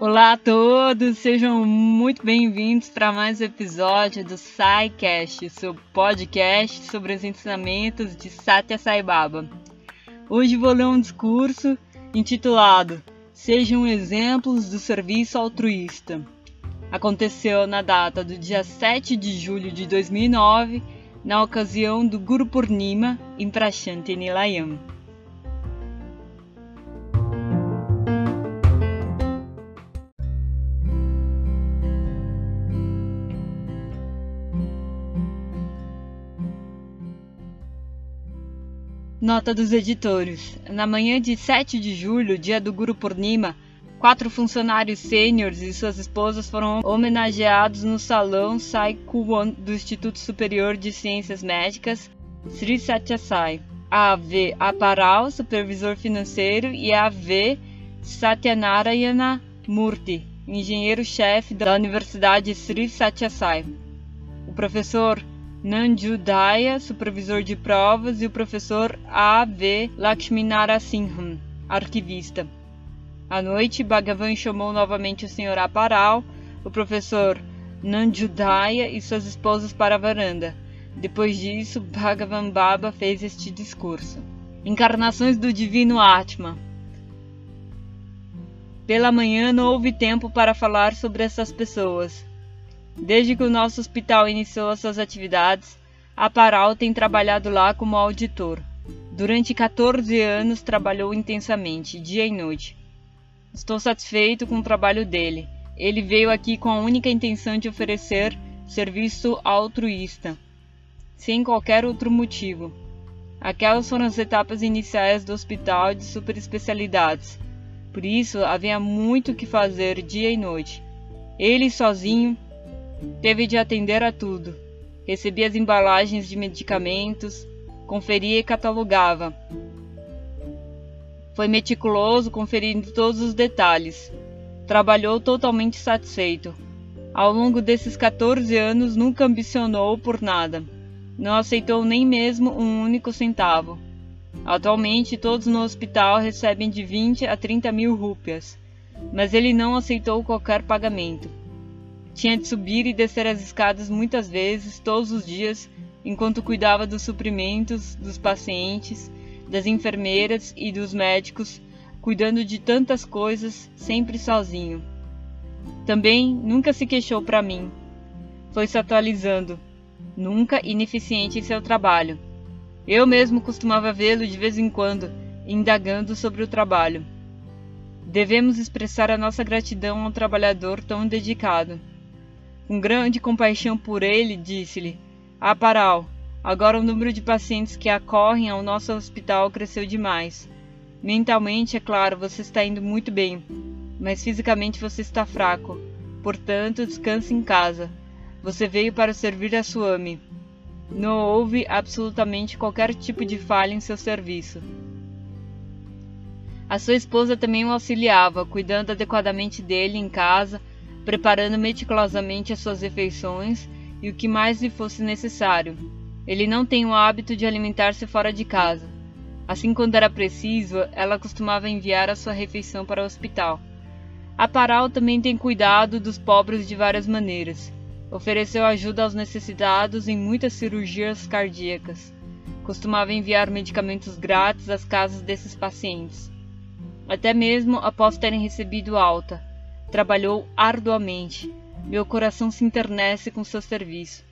Olá a todos, sejam muito bem-vindos para mais um episódio do SciCast, seu podcast sobre os ensinamentos de Satya Sai Baba. Hoje vou ler um discurso intitulado Sejam exemplos do serviço altruísta. Aconteceu na data do dia 7 de julho de 2009, na ocasião do Guru Purnima em Prashanti Nilayam. Nota dos editores. Na manhã de 7 de julho, dia do Guru Purnima, quatro funcionários sêniores e suas esposas foram homenageados no salão Sai Kuwan do Instituto Superior de Ciências Médicas, Sri Satya Sai. A V. Aparal, supervisor financeiro, e a V. Satyanarayana Murthy, engenheiro-chefe da Universidade Sri Satya Sai. O professor Nanju Daya, supervisor de provas, e o professor A. V. Lakshminarasimhan, arquivista. À noite, Bhagavan chamou novamente o Sr. Aparal, o professor Nanjudaya e suas esposas para a varanda. Depois disso, Bhagavan Baba fez este discurso. Encarnações do Divino Atma. Pela manhã não houve tempo para falar sobre essas pessoas. Desde que o nosso hospital iniciou as suas atividades, a Paral tem trabalhado lá como auditor. Durante 14 anos trabalhou intensamente, dia e noite. Estou satisfeito com o trabalho dele. Ele veio aqui com a única intenção de oferecer serviço altruísta, sem qualquer outro motivo. Aquelas foram as etapas iniciais do hospital de superespecialidades. Por isso, havia muito que fazer dia e noite. Ele sozinho Teve de atender a tudo. Recebia as embalagens de medicamentos, conferia e catalogava. Foi meticuloso, conferindo todos os detalhes. Trabalhou totalmente satisfeito. Ao longo desses 14 anos, nunca ambicionou por nada. Não aceitou nem mesmo um único centavo. Atualmente, todos no hospital recebem de 20 a 30 mil rúpias, mas ele não aceitou qualquer pagamento. Tinha de subir e descer as escadas muitas vezes, todos os dias, enquanto cuidava dos suprimentos, dos pacientes, das enfermeiras e dos médicos, cuidando de tantas coisas, sempre sozinho. Também nunca se queixou para mim. Foi se atualizando, nunca ineficiente em seu trabalho. Eu mesmo costumava vê-lo de vez em quando, indagando sobre o trabalho. Devemos expressar a nossa gratidão ao trabalhador tão dedicado. Com grande compaixão por ele, disse-lhe: Ah, Paral, agora o número de pacientes que acorrem ao nosso hospital cresceu demais. Mentalmente, é claro, você está indo muito bem, mas fisicamente você está fraco. Portanto, descanse em casa. Você veio para servir a Suami. Não houve absolutamente qualquer tipo de falha em seu serviço. A sua esposa também o auxiliava, cuidando adequadamente dele em casa preparando meticulosamente as suas refeições e o que mais lhe fosse necessário. Ele não tem o hábito de alimentar-se fora de casa. Assim, quando era preciso, ela costumava enviar a sua refeição para o hospital. A Paral também tem cuidado dos pobres de várias maneiras. Ofereceu ajuda aos necessitados em muitas cirurgias cardíacas. Costumava enviar medicamentos grátis às casas desses pacientes. Até mesmo após terem recebido alta, Trabalhou arduamente. Meu coração se internece com seu serviço.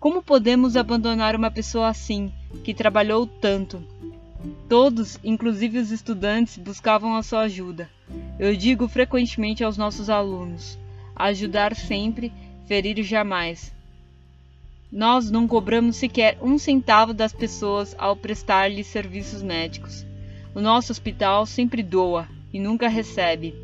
Como podemos abandonar uma pessoa assim, que trabalhou tanto? Todos, inclusive os estudantes, buscavam a sua ajuda. Eu digo frequentemente aos nossos alunos: ajudar sempre, ferir jamais. Nós não cobramos sequer um centavo das pessoas ao prestar-lhes serviços médicos. O nosso hospital sempre doa e nunca recebe.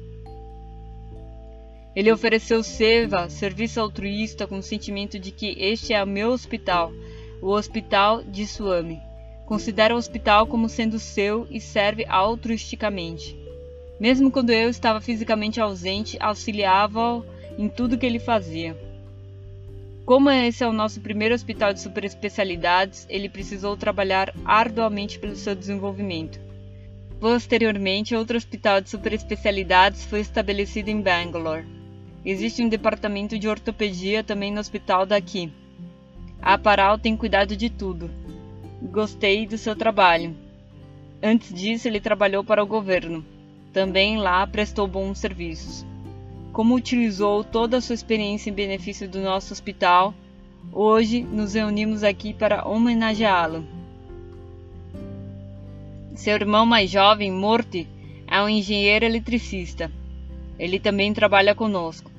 Ele ofereceu seva, serviço altruísta, com o sentimento de que este é o meu hospital, o hospital de Swami. Considera o hospital como sendo seu e serve altruisticamente. Mesmo quando eu estava fisicamente ausente, auxiliava-o em tudo que ele fazia. Como esse é o nosso primeiro hospital de superespecialidades, ele precisou trabalhar arduamente pelo seu desenvolvimento. Posteriormente, outro hospital de superespecialidades foi estabelecido em Bangalore. Existe um departamento de ortopedia também no hospital daqui. A Aparal tem cuidado de tudo. Gostei do seu trabalho. Antes disso, ele trabalhou para o governo. Também lá prestou bons serviços. Como utilizou toda a sua experiência em benefício do nosso hospital, hoje nos reunimos aqui para homenageá-lo. Seu irmão mais jovem, Morty, é um engenheiro eletricista. Ele também trabalha conosco.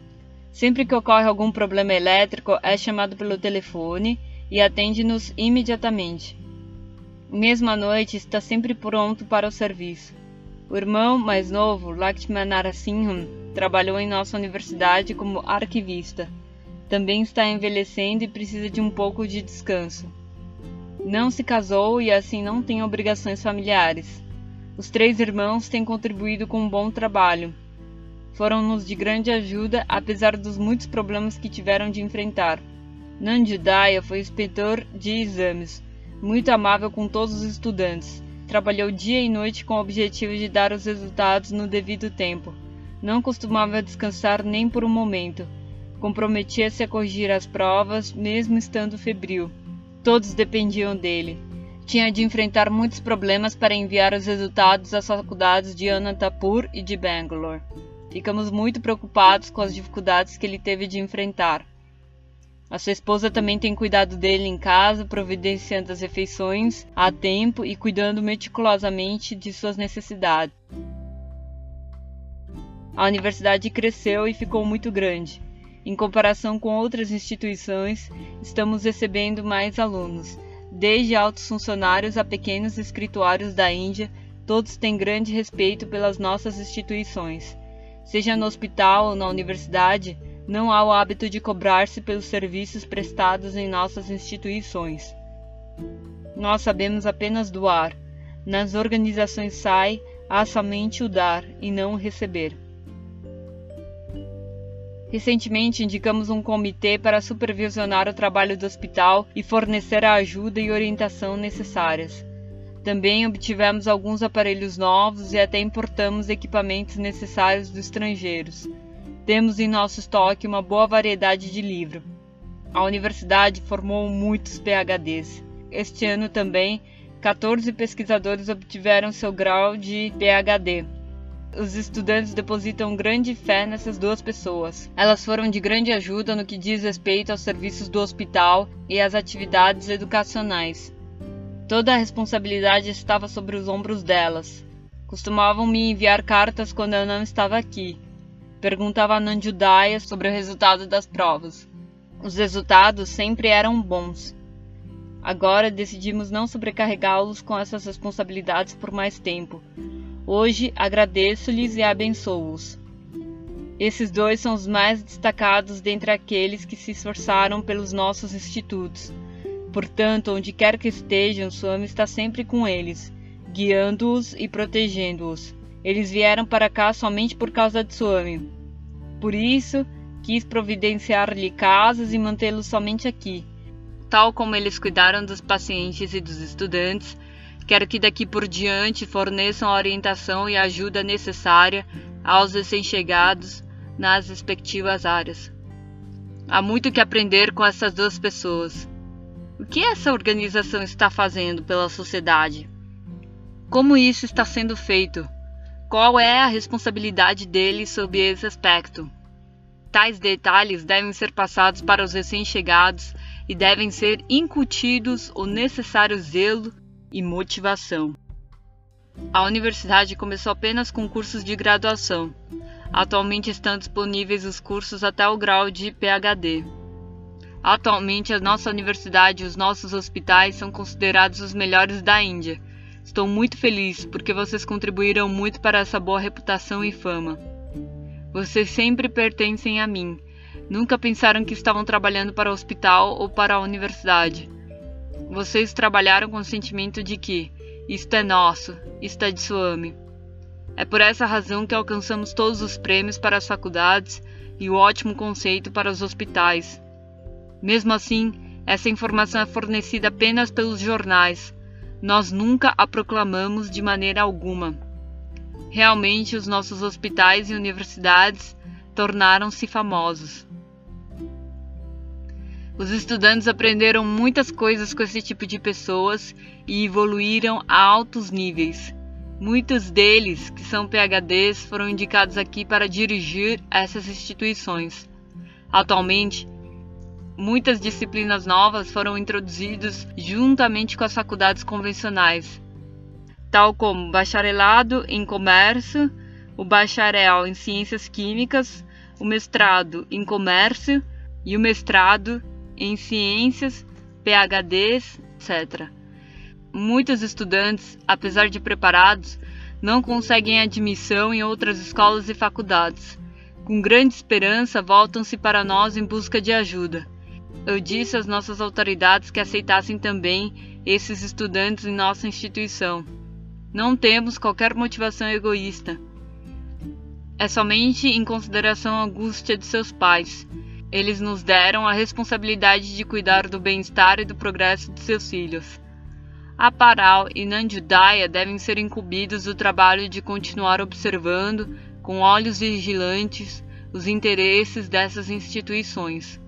Sempre que ocorre algum problema elétrico, é chamado pelo telefone e atende-nos imediatamente. Mesmo à noite, está sempre pronto para o serviço. O irmão mais novo, Lakshman trabalhou em nossa universidade como arquivista. Também está envelhecendo e precisa de um pouco de descanso. Não se casou e assim não tem obrigações familiares. Os três irmãos têm contribuído com um bom trabalho. Foram-nos de grande ajuda, apesar dos muitos problemas que tiveram de enfrentar. Nandidaya foi inspetor de exames, muito amável com todos os estudantes. Trabalhou dia e noite com o objetivo de dar os resultados no devido tempo. Não costumava descansar nem por um momento. Comprometia-se a corrigir as provas, mesmo estando febril. Todos dependiam dele. Tinha de enfrentar muitos problemas para enviar os resultados às faculdades de Anantapur e de Bangalore. Ficamos muito preocupados com as dificuldades que ele teve de enfrentar. A sua esposa também tem cuidado dele em casa, providenciando as refeições a tempo e cuidando meticulosamente de suas necessidades. A universidade cresceu e ficou muito grande. Em comparação com outras instituições, estamos recebendo mais alunos. Desde altos funcionários a pequenos escrituários da Índia, todos têm grande respeito pelas nossas instituições. Seja no hospital ou na universidade, não há o hábito de cobrar-se pelos serviços prestados em nossas instituições. Nós sabemos apenas doar. Nas organizações SAI, há somente o dar e não o receber. Recentemente indicamos um comitê para supervisionar o trabalho do hospital e fornecer a ajuda e orientação necessárias. Também obtivemos alguns aparelhos novos e até importamos equipamentos necessários dos estrangeiros. Temos em nosso estoque uma boa variedade de livro. A universidade formou muitos PhDs. Este ano também, 14 pesquisadores obtiveram seu grau de PhD, os estudantes depositam grande fé nessas duas pessoas. Elas foram de grande ajuda no que diz respeito aos serviços do hospital e às atividades educacionais. Toda a responsabilidade estava sobre os ombros delas. Costumavam me enviar cartas quando eu não estava aqui. Perguntava a Nandjudaya sobre o resultado das provas. Os resultados sempre eram bons. Agora decidimos não sobrecarregá-los com essas responsabilidades por mais tempo, Hoje agradeço-lhes e abençoo-os. Esses dois são os mais destacados dentre aqueles que se esforçaram pelos nossos institutos. Portanto, onde quer que estejam, Swami está sempre com eles, guiando-os e protegendo-os. Eles vieram para cá somente por causa de Swami. Por isso, quis providenciar-lhe casas e mantê-los somente aqui. Tal como eles cuidaram dos pacientes e dos estudantes, Quero que daqui por diante forneçam a orientação e ajuda necessária aos recém-chegados nas respectivas áreas. Há muito que aprender com essas duas pessoas. O que essa organização está fazendo pela sociedade? Como isso está sendo feito? Qual é a responsabilidade deles sob esse aspecto? Tais detalhes devem ser passados para os recém-chegados e devem ser incutidos o necessário zelo e motivação. A universidade começou apenas com cursos de graduação. Atualmente estão disponíveis os cursos até o grau de PhD. Atualmente, a nossa universidade e os nossos hospitais são considerados os melhores da Índia. Estou muito feliz porque vocês contribuíram muito para essa boa reputação e fama. Vocês sempre pertencem a mim. Nunca pensaram que estavam trabalhando para o hospital ou para a universidade. Vocês trabalharam com o sentimento de que isto é nosso, isto é de Swami. É por essa razão que alcançamos todos os prêmios para as faculdades e o ótimo conceito para os hospitais. Mesmo assim, essa informação é fornecida apenas pelos jornais. Nós nunca a proclamamos de maneira alguma. Realmente, os nossos hospitais e universidades tornaram-se famosos. Os estudantes aprenderam muitas coisas com esse tipo de pessoas e evoluíram a altos níveis. Muitos deles, que são PhDs, foram indicados aqui para dirigir essas instituições. Atualmente, muitas disciplinas novas foram introduzidas juntamente com as faculdades convencionais, tal como bacharelado em comércio, o bacharel em ciências químicas, o mestrado em comércio e o mestrado em ciências, PhDs, etc. Muitos estudantes, apesar de preparados, não conseguem admissão em outras escolas e faculdades. Com grande esperança, voltam-se para nós em busca de ajuda. Eu disse às nossas autoridades que aceitassem também esses estudantes em nossa instituição. Não temos qualquer motivação egoísta. É somente em consideração à angústia de seus pais eles nos deram a responsabilidade de cuidar do bem-estar e do progresso de seus filhos. Aparal e Nandudaya devem ser incumbidos do trabalho de continuar observando, com olhos vigilantes, os interesses dessas instituições.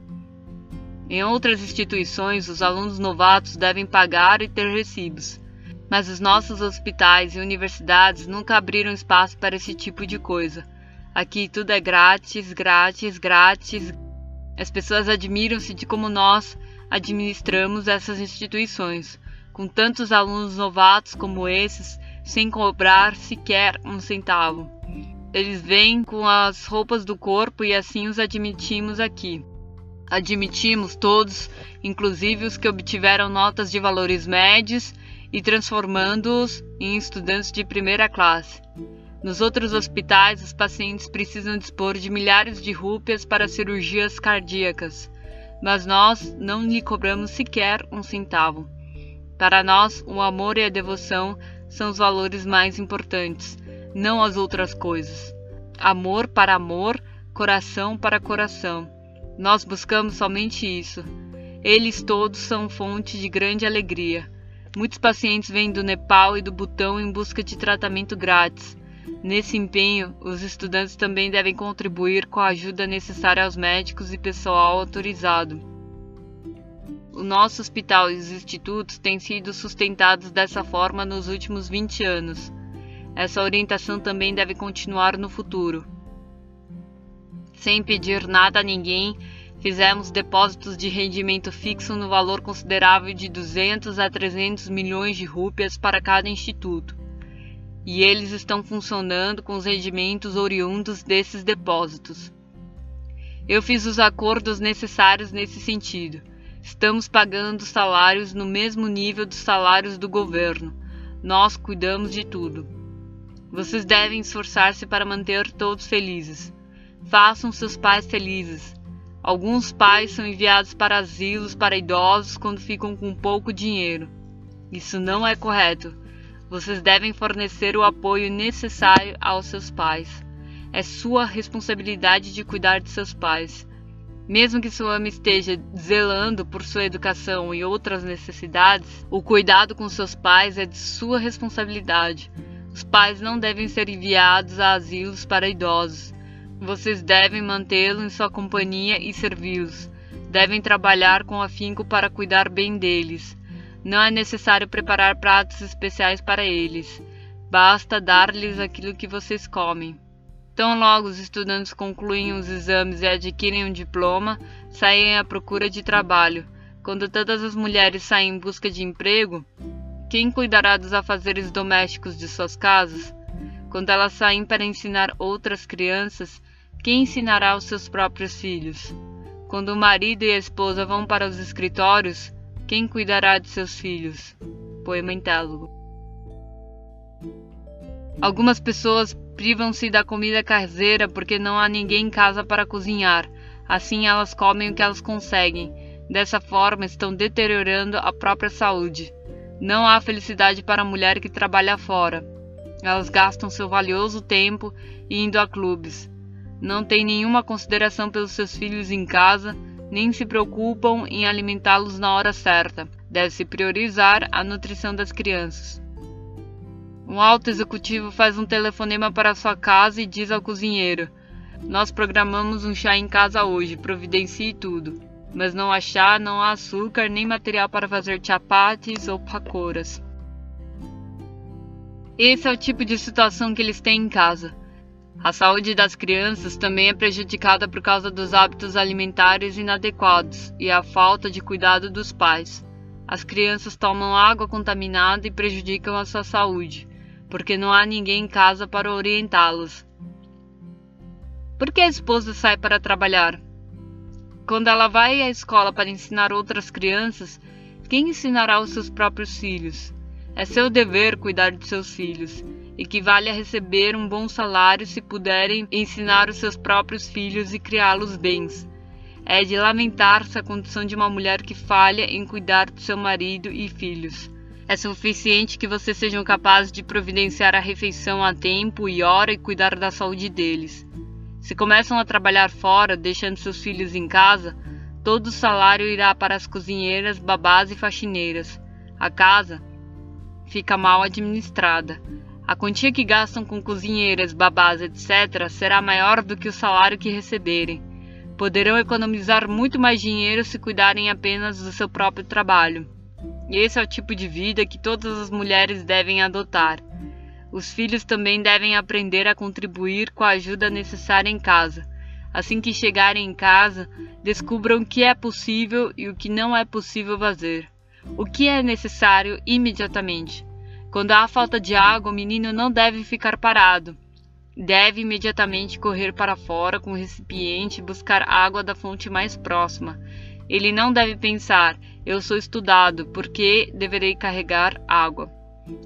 Em outras instituições, os alunos novatos devem pagar e ter recibos, mas os nossos hospitais e universidades nunca abriram espaço para esse tipo de coisa. Aqui tudo é grátis, grátis, grátis. As pessoas admiram-se de como nós administramos essas instituições, com tantos alunos novatos como esses, sem cobrar sequer um centavo. Eles vêm com as roupas do corpo e assim os admitimos aqui. Admitimos todos, inclusive os que obtiveram notas de valores médios e transformando-os em estudantes de primeira classe. Nos outros hospitais, os pacientes precisam dispor de milhares de rúpias para cirurgias cardíacas, mas nós não lhe cobramos sequer um centavo. Para nós, o amor e a devoção são os valores mais importantes, não as outras coisas. Amor para amor, coração para coração. Nós buscamos somente isso. Eles todos são fonte de grande alegria. Muitos pacientes vêm do Nepal e do Butão em busca de tratamento grátis. Nesse empenho, os estudantes também devem contribuir com a ajuda necessária aos médicos e pessoal autorizado. O nosso hospital e os institutos têm sido sustentados dessa forma nos últimos 20 anos. Essa orientação também deve continuar no futuro. Sem pedir nada a ninguém, fizemos depósitos de rendimento fixo no valor considerável de 200 a 300 milhões de rúpias para cada instituto e eles estão funcionando com os rendimentos oriundos desses depósitos. Eu fiz os acordos necessários nesse sentido. Estamos pagando salários no mesmo nível dos salários do governo. Nós cuidamos de tudo. Vocês devem esforçar-se para manter todos felizes. Façam seus pais felizes. Alguns pais são enviados para asilos para idosos quando ficam com pouco dinheiro. Isso não é correto. Vocês devem fornecer o apoio necessário aos seus pais. É sua responsabilidade de cuidar de seus pais. Mesmo que sua mãe esteja zelando por sua educação e outras necessidades, o cuidado com seus pais é de sua responsabilidade. Os pais não devem ser enviados a asilos para idosos. Vocês devem mantê-los em sua companhia e servi-los. Devem trabalhar com afinco para cuidar bem deles. Não é necessário preparar pratos especiais para eles. Basta dar-lhes aquilo que vocês comem. Tão logo os estudantes concluem os exames e adquirem um diploma, saem à procura de trabalho. Quando todas as mulheres saem em busca de emprego, quem cuidará dos afazeres domésticos de suas casas? Quando elas saem para ensinar outras crianças, quem ensinará os seus próprios filhos? Quando o marido e a esposa vão para os escritórios, quem cuidará de seus filhos? Poema Entálogo. Algumas pessoas privam-se da comida caseira porque não há ninguém em casa para cozinhar. Assim elas comem o que elas conseguem. Dessa forma estão deteriorando a própria saúde. Não há felicidade para a mulher que trabalha fora. Elas gastam seu valioso tempo indo a clubes. Não têm nenhuma consideração pelos seus filhos em casa nem se preocupam em alimentá-los na hora certa. Deve-se priorizar a nutrição das crianças. Um alto executivo faz um telefonema para sua casa e diz ao cozinheiro: Nós programamos um chá em casa hoje, providencie tudo. Mas não há chá, não há açúcar, nem material para fazer chapates ou pacoras. Esse é o tipo de situação que eles têm em casa. A saúde das crianças também é prejudicada por causa dos hábitos alimentares inadequados e a falta de cuidado dos pais. As crianças tomam água contaminada e prejudicam a sua saúde, porque não há ninguém em casa para orientá-los. Por que a esposa sai para trabalhar? Quando ela vai à escola para ensinar outras crianças, quem ensinará os seus próprios filhos? É seu dever cuidar de seus filhos equivale a receber um bom salário se puderem ensinar os seus próprios filhos e criá-los bens. É de lamentar-se a condição de uma mulher que falha em cuidar do seu marido e filhos. É suficiente que vocês sejam capazes de providenciar a refeição a tempo e hora e cuidar da saúde deles. Se começam a trabalhar fora, deixando seus filhos em casa, todo o salário irá para as cozinheiras, babás e faxineiras. A casa fica mal administrada. A quantia que gastam com cozinheiras, babás, etc., será maior do que o salário que receberem. Poderão economizar muito mais dinheiro se cuidarem apenas do seu próprio trabalho. E esse é o tipo de vida que todas as mulheres devem adotar. Os filhos também devem aprender a contribuir com a ajuda necessária em casa. Assim que chegarem em casa, descubram o que é possível e o que não é possível fazer. O que é necessário imediatamente quando há falta de água, o menino não deve ficar parado. Deve imediatamente correr para fora com o recipiente e buscar água da fonte mais próxima. Ele não deve pensar: eu sou estudado, porque deverei carregar água.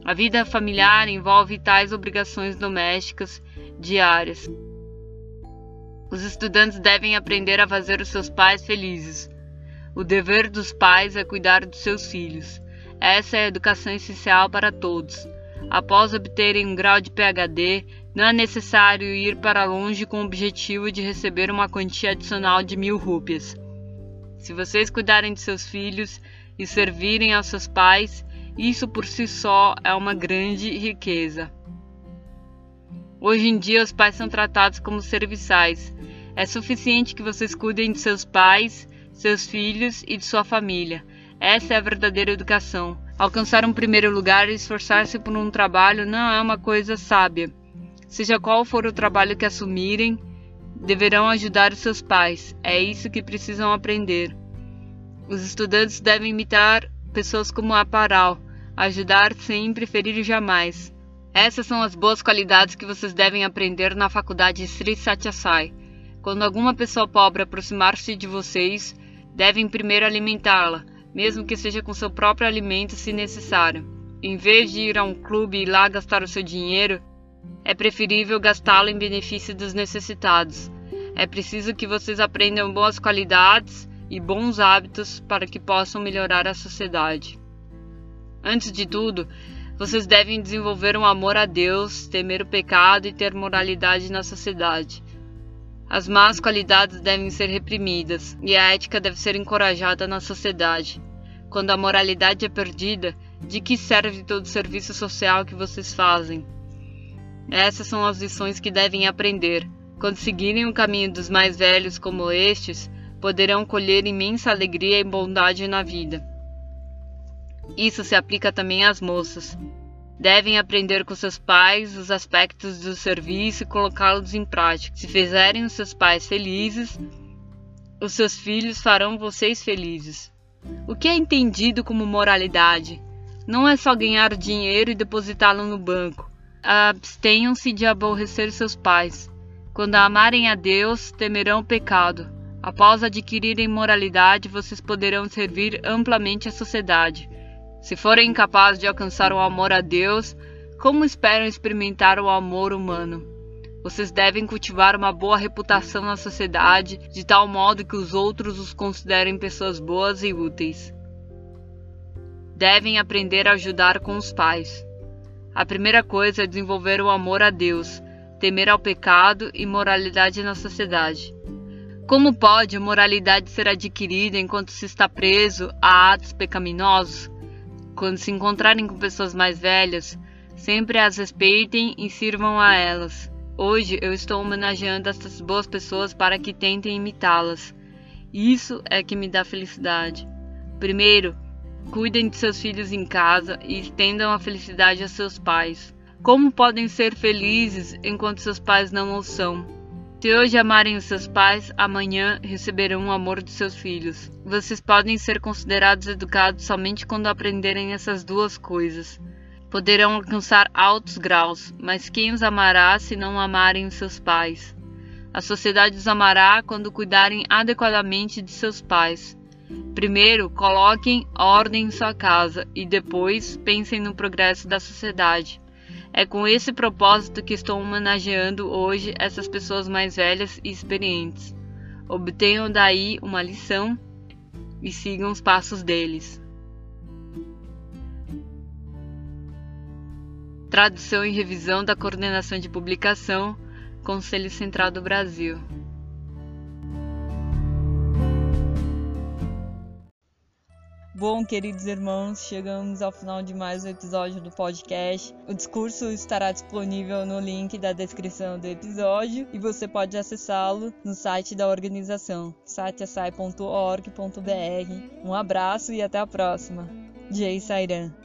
A vida familiar envolve tais obrigações domésticas diárias. Os estudantes devem aprender a fazer os seus pais felizes. O dever dos pais é cuidar dos seus filhos. Essa é a educação essencial para todos. Após obterem um grau de PhD, não é necessário ir para longe com o objetivo de receber uma quantia adicional de mil rúpias. Se vocês cuidarem de seus filhos e servirem aos seus pais, isso por si só é uma grande riqueza. Hoje em dia, os pais são tratados como serviçais. É suficiente que vocês cuidem de seus pais, seus filhos e de sua família. Essa é a verdadeira educação. Alcançar um primeiro lugar e esforçar-se por um trabalho não é uma coisa sábia. Seja qual for o trabalho que assumirem, deverão ajudar os seus pais. É isso que precisam aprender. Os estudantes devem imitar pessoas como a Paral, ajudar sempre, ferir jamais. Essas são as boas qualidades que vocês devem aprender na faculdade Sri Satyasai. Quando alguma pessoa pobre aproximar-se de vocês, devem primeiro alimentá-la, mesmo que seja com seu próprio alimento se necessário. Em vez de ir a um clube e lá gastar o seu dinheiro, é preferível gastá-lo em benefício dos necessitados. É preciso que vocês aprendam boas qualidades e bons hábitos para que possam melhorar a sociedade. Antes de tudo, vocês devem desenvolver um amor a Deus, temer o pecado e ter moralidade na sociedade. As más qualidades devem ser reprimidas e a ética deve ser encorajada na sociedade. Quando a moralidade é perdida, de que serve todo o serviço social que vocês fazem? Essas são as lições que devem aprender. Quando seguirem o caminho dos mais velhos como estes, poderão colher imensa alegria e bondade na vida. Isso se aplica também às moças. Devem aprender com seus pais os aspectos do serviço e colocá-los em prática. Se fizerem os seus pais felizes, os seus filhos farão vocês felizes. O que é entendido como moralidade? Não é só ganhar dinheiro e depositá-lo no banco. Abstenham-se de aborrecer seus pais. Quando amarem a Deus, temerão o pecado. Após adquirirem moralidade, vocês poderão servir amplamente a sociedade. Se forem incapazes de alcançar o amor a Deus, como esperam experimentar o amor humano? Vocês devem cultivar uma boa reputação na sociedade, de tal modo que os outros os considerem pessoas boas e úteis. Devem aprender a ajudar com os pais. A primeira coisa é desenvolver o amor a Deus, temer ao pecado e moralidade na sociedade. Como pode a moralidade ser adquirida enquanto se está preso a atos pecaminosos? Quando se encontrarem com pessoas mais velhas, sempre as respeitem e sirvam a elas. Hoje eu estou homenageando essas boas pessoas para que tentem imitá-las. Isso é que me dá felicidade. Primeiro, cuidem de seus filhos em casa e estendam a felicidade a seus pais. Como podem ser felizes enquanto seus pais não o são? Se hoje amarem os seus pais, amanhã receberão o amor de seus filhos. Vocês podem ser considerados educados somente quando aprenderem essas duas coisas. Poderão alcançar altos graus, mas quem os amará se não amarem os seus pais? A sociedade os amará quando cuidarem adequadamente de seus pais. Primeiro, coloquem ordem em sua casa e depois pensem no progresso da sociedade. É com esse propósito que estou homenageando hoje essas pessoas mais velhas e experientes. Obtenham daí uma lição e sigam os passos deles. Tradução e revisão da Coordenação de Publicação Conselho Central do Brasil. Bom, queridos irmãos, chegamos ao final de mais um episódio do podcast. O discurso estará disponível no link da descrição do episódio e você pode acessá-lo no site da organização, siteassai.org.br. Um abraço e até a próxima. Jay Sairan.